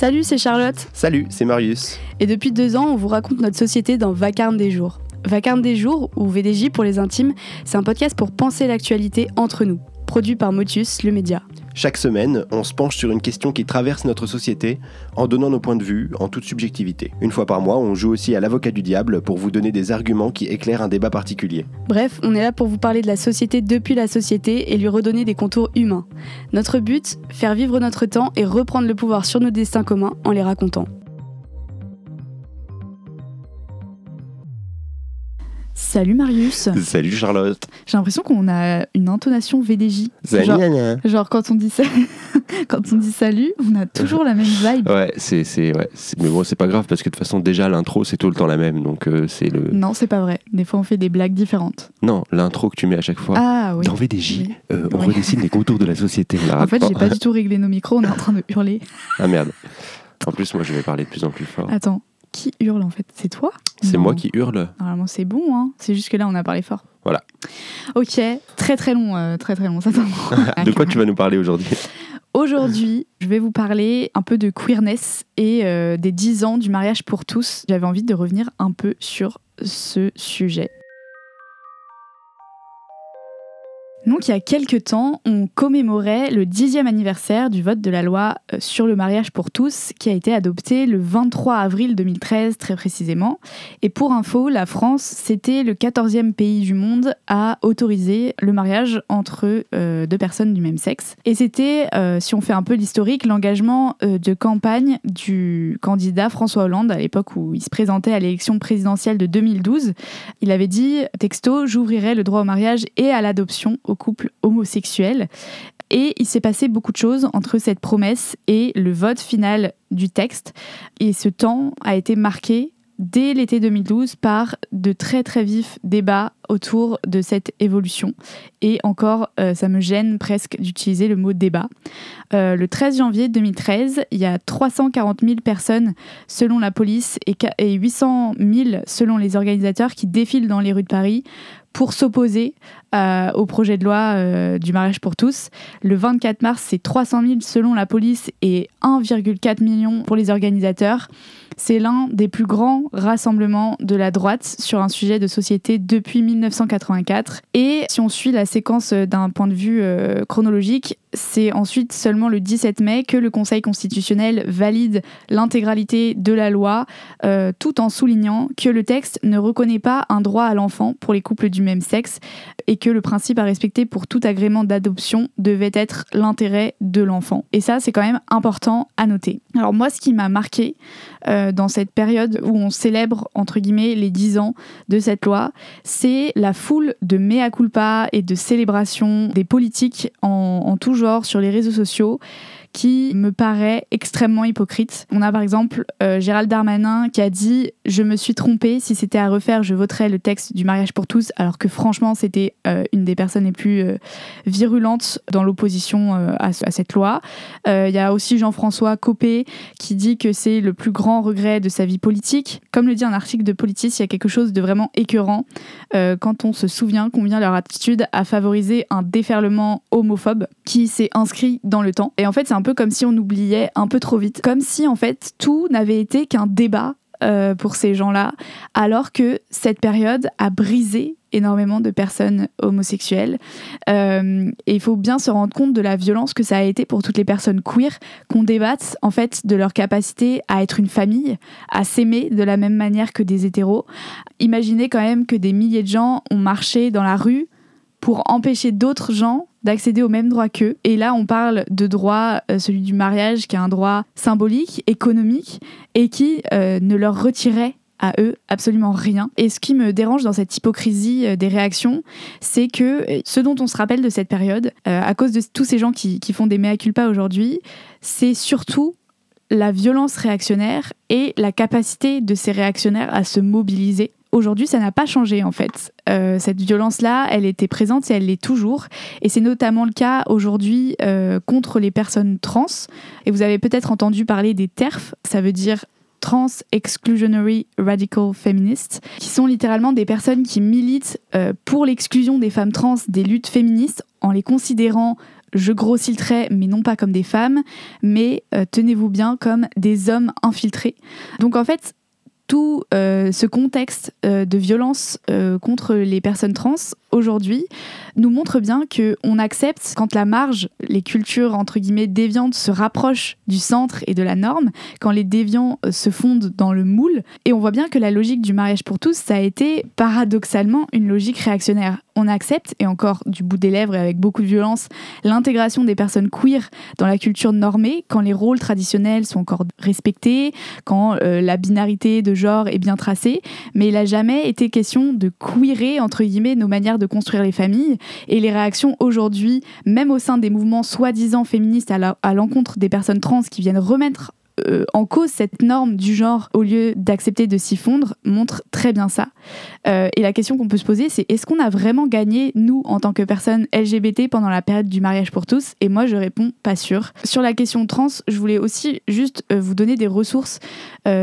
Salut, c'est Charlotte. Salut, c'est Marius. Et depuis deux ans, on vous raconte notre société dans Vacarme des jours. Vacarme des jours, ou VDJ pour les intimes, c'est un podcast pour penser l'actualité entre nous, produit par Motus, le média. Chaque semaine, on se penche sur une question qui traverse notre société en donnant nos points de vue en toute subjectivité. Une fois par mois, on joue aussi à l'avocat du diable pour vous donner des arguments qui éclairent un débat particulier. Bref, on est là pour vous parler de la société depuis la société et lui redonner des contours humains. Notre but, faire vivre notre temps et reprendre le pouvoir sur nos destins communs en les racontant. Salut Marius. Salut Charlotte. J'ai l'impression qu'on a une intonation VDJ. Genre, genre quand on dit ça, quand on dit salut, on a toujours la même vibe. Ouais, c'est c'est ouais, mais bon, c'est pas grave parce que de toute façon déjà l'intro c'est tout le temps la même donc euh, c'est le Non, c'est pas vrai. Des fois, on fait des blagues différentes. Non, l'intro que tu mets à chaque fois. Ah oui. Dans VDJ, Oui. euh, on Oui. redessine les contours de la société. la En fait, j'ai pas du tout réglé nos micros. On est en train de hurler. Ah merde. En plus, moi je vais parler de plus en plus fort. Attends, qui hurle en fait C'est toi C'est moi qui hurle. Normalement, c'est bon. Hein. C'est juste que là, on a parlé fort. Voilà. Ok, très très long, euh, très très long. Ça De quoi tu vas nous parler aujourd'hui? Aujourd'hui, je vais vous parler un peu de queerness et euh, des 10 ans du mariage pour tous. J'avais envie de revenir un peu sur ce sujet. Donc, il y a quelques temps, on commémorait le dixième anniversaire du vote de la loi euh, sur le mariage pour tous, qui a été adopté le 23 avril 2013, très précisément. Et pour info, la France, c'était le 14e pays du monde à autoriser le mariage entre euh, deux personnes du même sexe. Et c'était, euh, si on fait un peu l'historique, l'engagement de campagne du candidat François Hollande à l'époque où il se présentait à l'élection présidentielle de 2012. Il avait dit, texto, j'ouvrirai le droit au mariage et à l'adoption aux couples homosexuels. Et il s'est passé beaucoup de choses entre cette promesse et le vote final du texte. Et ce temps a été marqué dès l'été 2012 par de très très vifs débats autour de cette évolution. Et encore, euh, ça me gêne presque d'utiliser le mot débat. Euh, le 13 janvier 2013, il y a 340 000 personnes selon la police et et 800 000 selon les organisateurs qui défilent dans les rues de Paris pour s'opposer euh, au projet de loi euh, du mariage pour tous. Le 24 mars, c'est 300 000 selon la police et 1,4 million pour les organisateurs. C'est l'un des plus grands rassemblements de la droite sur un sujet de société depuis 1984. Et si on suit la séquence euh, d'un point de vue chronologique, c'est ensuite seulement le 17 mai que le Conseil constitutionnel valide l'intégralité de la loi, tout en soulignant que le texte ne reconnaît pas un droit à l'enfant pour les couples du même sexe et que le principe à respecter pour tout agrément d'adoption devait être l'intérêt de l'enfant. Et ça, c'est quand même important à noter. Alors moi, ce qui m'a marqué euh, dans cette période où on célèbre, entre guillemets, les 10 ans de cette loi, c'est la foule de mea culpa et de célébration des politiques en, tout genre sur les réseaux sociaux qui me paraît extrêmement hypocrite. On a par exemple euh, Gérald Darmanin qui a dit Je me suis trompé, si c'était à refaire, je voterais le texte du mariage pour tous, alors que franchement, c'était euh, une des personnes les plus virulentes dans l'opposition à, à cette loi. Il y a aussi Jean-François Copé qui dit que c'est le plus grand regret de sa vie politique. Comme le dit un article de Politis, il y a quelque chose de vraiment écœurant euh, quand on se souvient combien leur attitude a favorisé un déferlement homophobe qui s'est inscrit dans le temps. Et en fait, c'est un peu comme si on oubliait un peu trop vite, comme si en fait tout n'avait été qu'un débat euh, pour ces gens-là, alors que cette période a brisé énormément de personnes homosexuelles. Euh, et il faut bien se rendre compte de la violence que ça a été pour toutes les personnes queer, qu'on débatte en fait de leur capacité à être une famille, à s'aimer de la même manière que des hétéros. Imaginez quand même que des milliers de gens ont marché dans la rue pour empêcher d'autres gens d'accéder au même droit qu'eux. Et là, on parle de droit, euh, celui du mariage, qui est un droit symbolique, économique, et qui euh, ne leur retirait à eux absolument rien. Et ce qui me dérange dans cette hypocrisie euh, des réactions, c'est que ce dont on se rappelle de cette période, à cause de tous ces gens qui, qui font des mea culpa aujourd'hui, c'est surtout la violence réactionnaire et la capacité de ces réactionnaires à se mobiliser. Aujourd'hui, ça n'a pas changé en fait. Euh, cette violence-là, elle était présente et elle l'est toujours. Et c'est notamment le cas aujourd'hui euh, contre les personnes trans. Et vous avez peut-être entendu parler des TERF, ça veut dire Trans Exclusionary Radical Feminists, qui sont littéralement des personnes qui militent euh, pour l'exclusion des femmes trans des luttes féministes en les considérant je grossis le trait, mais non pas comme des femmes, mais tenez-vous bien comme des hommes infiltrés. Donc en fait, tout euh, ce contexte euh, de violence euh, contre les personnes trans aujourd'hui nous montre bien que on accepte quand la marge, les cultures entre guillemets déviantes se rapprochent du centre et de la norme, quand les déviants se fondent dans le moule, et on voit bien que la logique du mariage pour tous, ça a été paradoxalement une logique réactionnaire. On accepte, et encore du bout des lèvres et avec beaucoup de violence, l'intégration des personnes queer dans la culture normée, quand les rôles traditionnels sont encore respectés, quand la binarité de genre est bien tracé, mais il n'a jamais été question de queerer, entre guillemets, nos manières de construire les familles. Et les réactions aujourd'hui, même au sein des mouvements soi-disant féministes à l'encontre des personnes trans qui viennent remettre euh, en cause cette norme du genre au lieu d'accepter de s'y fondre montre très bien ça. Euh, et la question qu'on peut se poser, c'est est-ce qu'on a vraiment gagné, nous, en tant que personnes LGBT, pendant la période du mariage pour tous? Et moi, je réponds pas sûr. Sur la question trans, je voulais aussi juste euh, vous donner des ressources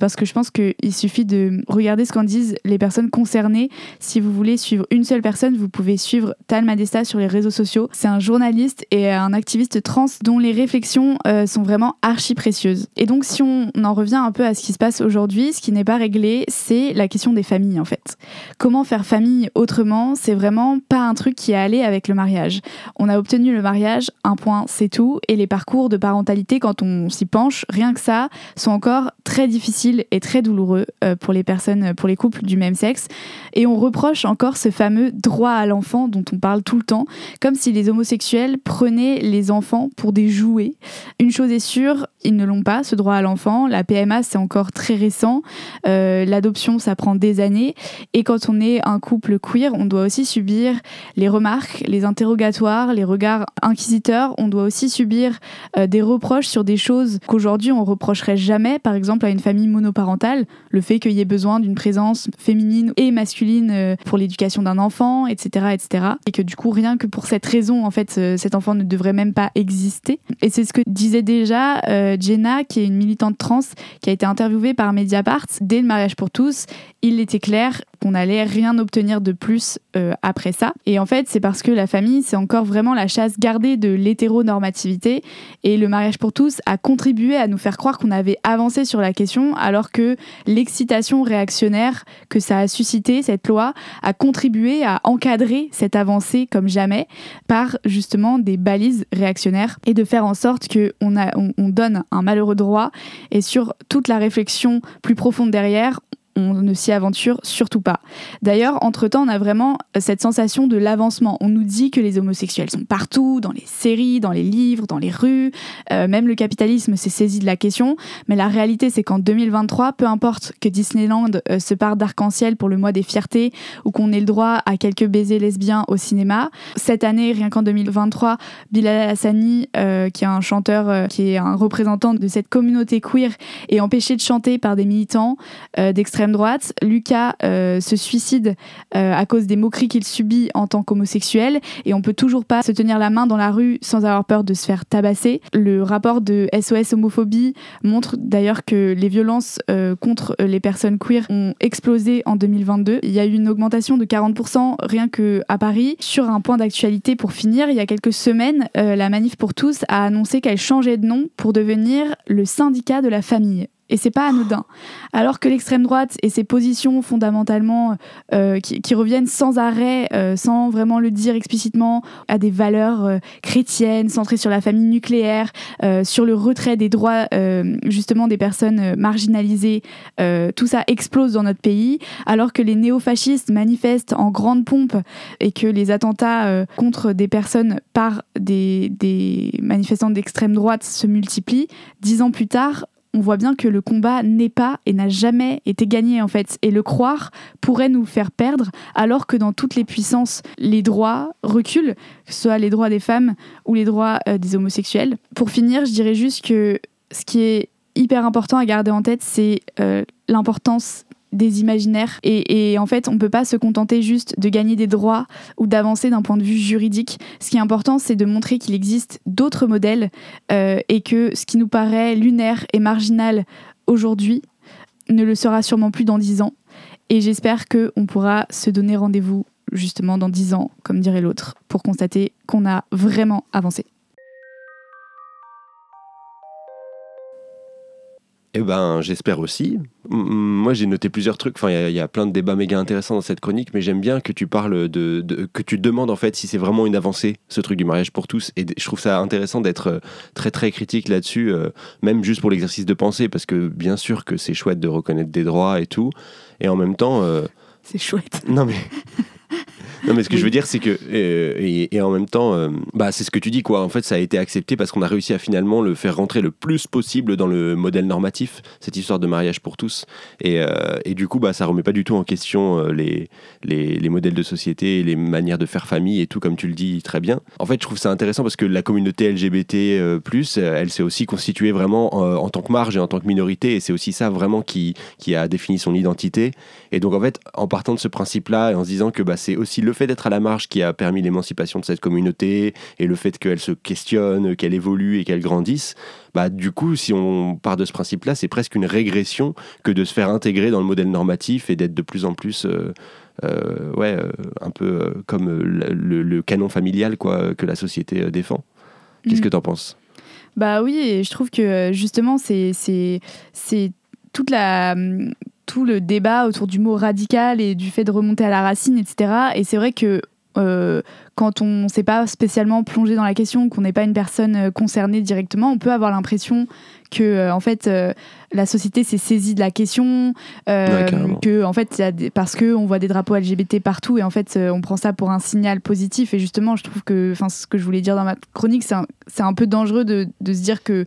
parce que je pense qu'il suffit de regarder ce qu'en disent les personnes concernées. Si vous voulez suivre une seule personne, vous pouvez suivre Tal Madesta sur les réseaux sociaux. C'est un journaliste et un activiste trans dont les réflexions sont vraiment archi précieuses. Et donc, donc si on en revient un peu à ce qui se passe aujourd'hui, ce qui n'est pas réglé, c'est la question des familles en fait. Comment faire famille autrement C'est vraiment pas un truc qui est allé avec le mariage. On a obtenu le mariage, un point, c'est tout, et les parcours de parentalité quand on s'y penche, rien que ça, sont encore très difficiles et très douloureux euh, pour les personnes, pour les couples du même sexe. Et on reproche encore ce fameux droit à l'enfant dont on parle tout le temps, comme si les homosexuels prenaient les enfants pour des jouets. Une chose est sûre, ils ne l'ont pas, ce droit à l'enfant. La PMA, c'est encore très récent. Euh, l'adoption, ça prend des années. Et quand on est un couple queer, on doit aussi subir les remarques, les interrogatoires, les regards inquisiteurs. On doit aussi subir euh, des reproches sur des choses qu'aujourd'hui on reprocherait jamais, par exemple à une famille monoparentale, le fait qu'il y ait besoin d'une présence féminine et masculine euh, pour l'éducation d'un enfant, etc., etc. Et que du coup, rien que pour cette raison, en fait, cet enfant ne devrait même pas exister. Et c'est ce que disait déjà Jenna, qui est une militante trans qui a été interviewée par Mediapart dès le mariage pour tous. Il était clair qu'on allait rien obtenir de plus euh, après ça. Et en fait, c'est parce que la famille, c'est encore vraiment la chasse gardée de l'hétéronormativité. Et le mariage pour tous a contribué à nous faire croire qu'on avait avancé sur la question, alors que l'excitation réactionnaire que ça a suscité, cette loi, a contribué à encadrer cette avancée comme jamais par justement des balises réactionnaires et de faire en sorte qu'on on, on donne un malheureux droit et sur toute la réflexion plus profonde derrière, on ne s'y aventure surtout pas. D'ailleurs, entre-temps, on a vraiment cette sensation de l'avancement. On nous dit que les homosexuels sont partout, dans les séries, dans les livres, dans les rues. Euh, même le capitalisme s'est saisi de la question. Mais la réalité, c'est qu'en 2023, peu importe que Disneyland euh, se parte d'arc-en-ciel pour le mois des fiertés ou qu'on ait le droit à quelques baisers lesbiens au cinéma, cette année, rien qu'en 2023, Bilal Hassani, euh, qui est un chanteur, qui est un représentant de cette communauté queer, est empêché de chanter par des militants d'extrême droite. Lucas euh, se suicide euh, à cause des moqueries qu'il subit en tant qu'homosexuel et on peut toujours pas se tenir la main dans la rue sans avoir peur de se faire tabasser. Le rapport de SOS homophobie montre d'ailleurs que les violences euh, contre les personnes queer ont explosé en 2022. Il y a eu une augmentation de 40% rien que à Paris. Sur un point d'actualité pour finir, il y a quelques semaines, la Manif pour tous a annoncé qu'elle changeait de nom pour devenir le syndicat de la famille. Et c'est pas anodin. Alors que l'extrême droite et ses positions fondamentalement euh, qui, reviennent sans arrêt, euh, sans vraiment le dire explicitement, à des valeurs euh, chrétiennes, centrées sur la famille nucléaire, sur le retrait des droits justement des personnes marginalisées, tout ça explose dans notre pays. Alors que les néofascistes manifestent en grande pompe et que les attentats contre des personnes par des, des manifestants d'extrême droite se multiplient, dix ans plus tard, on voit bien que le combat n'est pas et n'a jamais été gagné en fait. Et le croire pourrait nous faire perdre, alors que dans toutes les puissances, les droits reculent, que ce soit les droits des femmes ou les droits euh, des homosexuels. Pour finir, je dirais juste que ce qui est hyper important à garder en tête, c'est euh, l'importance des imaginaires. Et, en fait, on ne peut pas se contenter juste de gagner des droits ou d'avancer d'un point de vue juridique. Ce qui est important, c'est de montrer qu'il existe d'autres modèles euh, et que ce qui nous paraît lunaire et marginal aujourd'hui ne le sera sûrement plus dans dix ans. Et j'espère qu'on pourra se donner rendez-vous justement dans dix ans, comme dirait l'autre, pour constater qu'on a vraiment avancé. Eh ben, j'espère aussi. Moi, j'ai noté plusieurs trucs. Enfin, il y, a plein de débats méga intéressants dans cette chronique, mais j'aime bien que tu parles de, que tu demandes en fait si c'est vraiment une avancée, ce truc du mariage pour tous. Et je trouve ça intéressant d'être euh, très très critique là-dessus, euh, même juste pour l'exercice de pensée, parce que bien sûr que c'est chouette de reconnaître des droits et tout, et en même temps. Euh, c'est chouette. Non mais Non, mais ce que je veux dire, c'est que. Euh, et, en même temps, euh, bah, c'est ce que tu dis, quoi. En fait, ça a été accepté parce qu'on a réussi à finalement le faire rentrer le plus possible dans le modèle normatif, cette histoire de mariage pour tous. Et, euh, et du coup, bah, ça remet pas du tout en question les, les, les, modèles de société, les manières de faire famille et tout, comme tu le dis très bien. En fait, je trouve ça intéressant parce que la communauté LGBT, elle s'est aussi constituée vraiment en, tant que marge et en tant que minorité. Et c'est aussi ça vraiment qui, qui a défini son identité. Et donc, en fait, en partant de ce principe-là et en se disant que bah, c'est aussi le fait d'être à la marge qui a permis l'émancipation de cette communauté et le fait qu'elle se questionne, qu'elle évolue et qu'elle grandisse, bah, du coup, si on part de ce principe-là, c'est presque une régression que de se faire intégrer dans le modèle normatif et d'être de plus en plus. Euh, euh, ouais, euh, un peu comme le, canon familial quoi, que la société défend. Qu'est-ce mm. que tu en penses? Bah oui, et je trouve que justement, c'est toute la, tout le débat autour du mot radical et du fait de remonter à la racine, etc. Et c'est vrai que euh, quand on ne s'est pas spécialement plongé dans la question, qu'on n'est pas une personne euh, concernée directement, on peut avoir l'impression que euh, en fait la société s'est saisie de la question, que en fait parce que on voit des drapeaux LGBT partout et en fait on prend ça pour un signal positif. Et justement je trouve que enfin ce que je voulais dire dans ma chronique c'est un, un, peu dangereux de, de, se dire que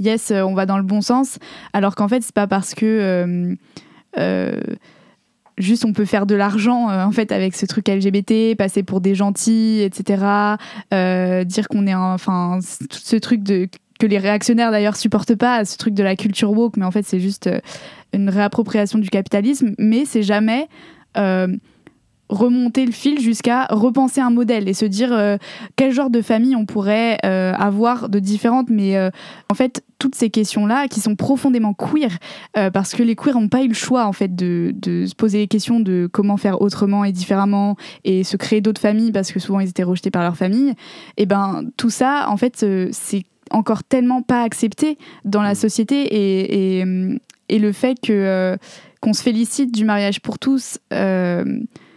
yes on va dans le bon sens alors qu'en fait c'est pas parce que juste on peut faire de l'argent euh, en fait avec ce truc LGBT, passer pour des gentils, etc. Euh, dire qu'on est enfin tout ce truc de que les réactionnaires d'ailleurs supportent pas, ce truc de la culture woke, mais en fait c'est juste une réappropriation du capitalisme, mais c'est jamais remonter le fil jusqu'à repenser un modèle et se dire euh, quel genre de famille on pourrait euh, avoir de différentes. Mais euh, en fait toutes ces questions là qui sont profondément queer parce que les queers n'ont pas eu le choix en fait de, de, se poser les questions de comment faire autrement et différemment et se créer d'autres familles parce que souvent ils étaient rejetés par leur famille. Et ben tout ça en fait c'est encore tellement pas accepté dans la société et, et, et le fait que qu'on se félicite du mariage pour tous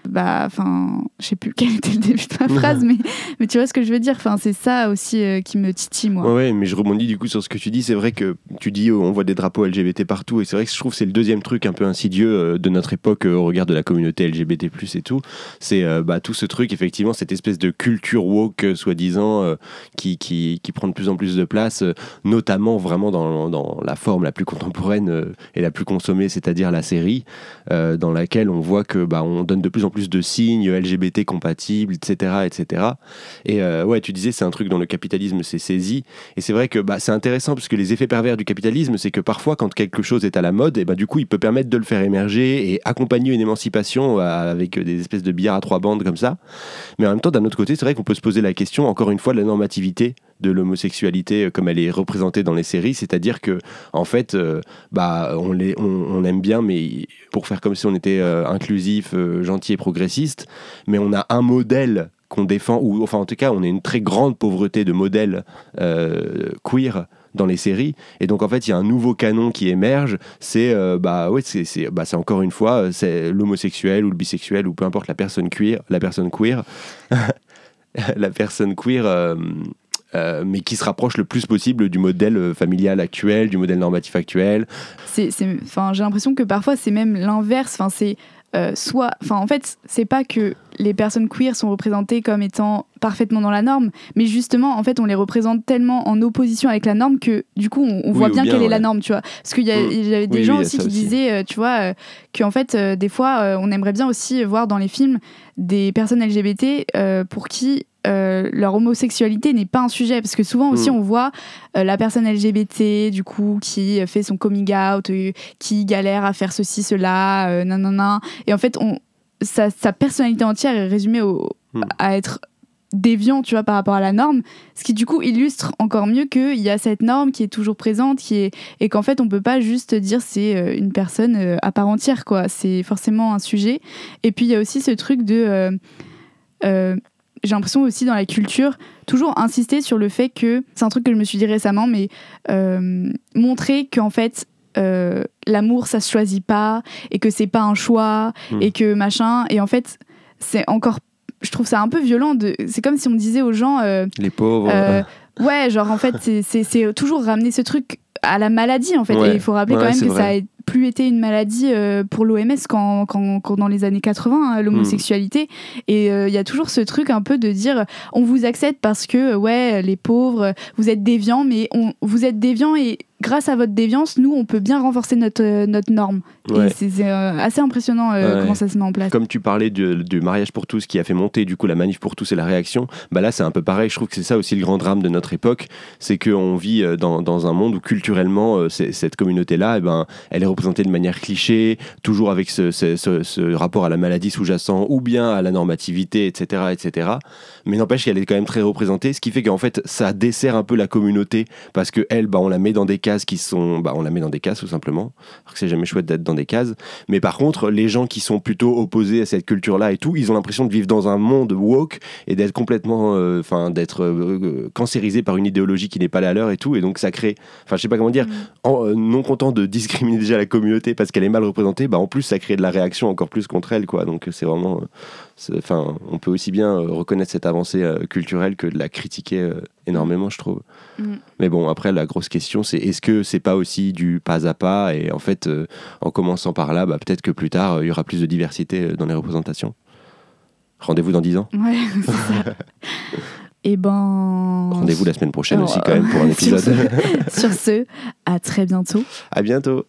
bah enfin je sais plus quel était le début de ma phrase mais, mais tu vois ce que je veux dire. Enfin c'est ça aussi euh, qui me titille moi. Ouais, mais je rebondis du coup sur ce que tu dis. C'est vrai que tu dis on voit des drapeaux LGBT partout et c'est vrai que je trouve que c'est le deuxième truc un peu insidieux euh, de notre époque euh, au regard de la communauté LGBT+ et tout. C'est bah, tout ce truc effectivement cette espèce de culture woke soi-disant qui, qui, qui, prend de plus en plus de place notamment vraiment dans, dans la forme la plus contemporaine et la plus consommée c'est-à-dire la série dans laquelle on voit que bah on donne de plus en plus de signes LGBT compatibles, etc. etc. Et euh, ouais, tu disais, c'est un truc dont le capitalisme s'est saisi. Et c'est vrai que bah, c'est intéressant parce que les effets pervers du capitalisme, c'est que parfois, quand quelque chose est à la mode, et bah, du coup, il peut permettre de le faire émerger et accompagner une émancipation euh, avec des espèces de billards à trois bandes comme ça. Mais en même temps, d'un autre côté, c'est vrai qu'on peut se poser la question, encore une fois, de la normativité de l'homosexualité euh, comme elle est représentée dans les séries, c'est-à-dire que en fait, bah, on, les, on, aime bien, mais pour faire comme si on était inclusif, gentil et progressiste, mais on a un modèle qu'on défend, ou enfin en tout cas on a une très grande pauvreté de modèles euh, queer dans les séries. Et donc en fait il y a un nouveau canon qui émerge. C'est euh, bah ouais c'est bah, encore une fois c'est l'homosexuel ou le bisexuel ou peu importe la personne queer la personne queer la personne queer euh, mais qui se rapproche le plus possible du modèle familial actuel, du modèle normatif actuel. C'est, j'ai l'impression que parfois c'est même l'inverse. Enfin, c'est euh, soit, enfin en fait, c'est pas que les personnes queer sont représentées comme étant parfaitement dans la norme, mais justement, en fait, on les représente tellement en opposition avec la norme que du coup, on, voit bien, quelle est la norme, tu vois. Parce qu'il y, mm. avait des gens aussi qui disaient, euh, tu vois, euh, qu'en fait, des fois, on aimerait bien aussi voir dans les films des personnes LGBT pour qui euh, leur homosexualité n'est pas un sujet parce que souvent aussi mm. on voit euh, la personne LGBT du coup qui fait son coming out euh, qui galère à faire ceci cela nanana et en fait on sa, sa personnalité entière est résumée au, mm. à être déviant tu vois par rapport à la norme ce qui du coup illustre encore mieux qu'il y a cette norme qui est toujours présente qui est et qu'en fait on peut pas juste dire c'est une personne à part entière quoi c'est forcément un sujet et puis il y a aussi ce truc de j'ai l'impression aussi dans la culture, toujours insister sur le fait que, c'est un truc que je me suis dit récemment, mais euh, montrer qu'en fait, euh, l'amour ça se choisit pas et que c'est pas un choix Hmm. et que machin. Et en fait, c'est encore. Je trouve ça un peu violent. De... C'est comme si on disait aux gens. euh, Les pauvres. euh, ouais, genre en fait, c'est- toujours ramener ce truc à la maladie en fait. Ouais. Et il faut rappeler Ouais, quand même que ça a vrai. Plus été une maladie euh, pour l'OMS quand, quand, quand dans les années 80, hein, l'homosexualité. Et euh, il y a toujours ce truc un peu de dire on vous accepte parce que, ouais, les pauvres, vous êtes déviants, mais on, vous êtes déviants et grâce à votre déviance, nous, on peut bien renforcer notre, euh, notre norme. Ouais. Et c'est euh, assez impressionnant euh, Ouais. comment ça se met en place. Comme tu parlais du, du mariage pour tous qui a fait monter du coup la manif pour tous et la réaction, bah là c'est un peu pareil. Je trouve que c'est ça aussi le grand drame de notre époque, c'est qu'on vit dans, dans un monde où culturellement cette communauté-là, eh ben, elle est représentée de manière cliché, toujours avec ce, ce- ce- ce rapport à la maladie sous-jacent ou bien à la normativité, etc., etc. Mais n'empêche qu'elle est quand même très représentée, ce qui fait qu'en fait ça dessert un peu la communauté parce que elle, bah, on la met dans des cases qui sont, bah, on la met dans des cases tout simplement. Alors que c'est jamais chouette d'être dans des cases. Mais par contre, les gens qui sont plutôt opposés à cette culture-là et tout, ils ont l'impression de vivre dans un monde woke et d'être complètement, euh, enfin, d'être euh, euh, cancérisés par une idéologie qui n'est pas la leur et tout. Et donc ça crée, enfin, je sais pas comment dire, Mm. en, euh, non content de discriminer déjà la communauté parce qu'elle est mal représentée, bah en plus ça crée de la réaction encore plus contre elle, quoi. Donc c'est vraiment, enfin, on peut aussi bien reconnaître cette avancée culturelle que de la critiquer énormément, je trouve. Mm. Mais bon, après, la grosse question, c'est est-ce que c'est pas aussi du pas à pas Et en fait, euh, en commençant par là, bah, peut-être que plus tard, euh, il y aura plus de diversité euh, dans les représentations. Rendez-vous dans 10 ans. Ouais, c'est ça. Et ben. Rendez-vous la semaine prochaine Alors, aussi, quand même, pour un épisode. Sur ce, à très bientôt. à bientôt.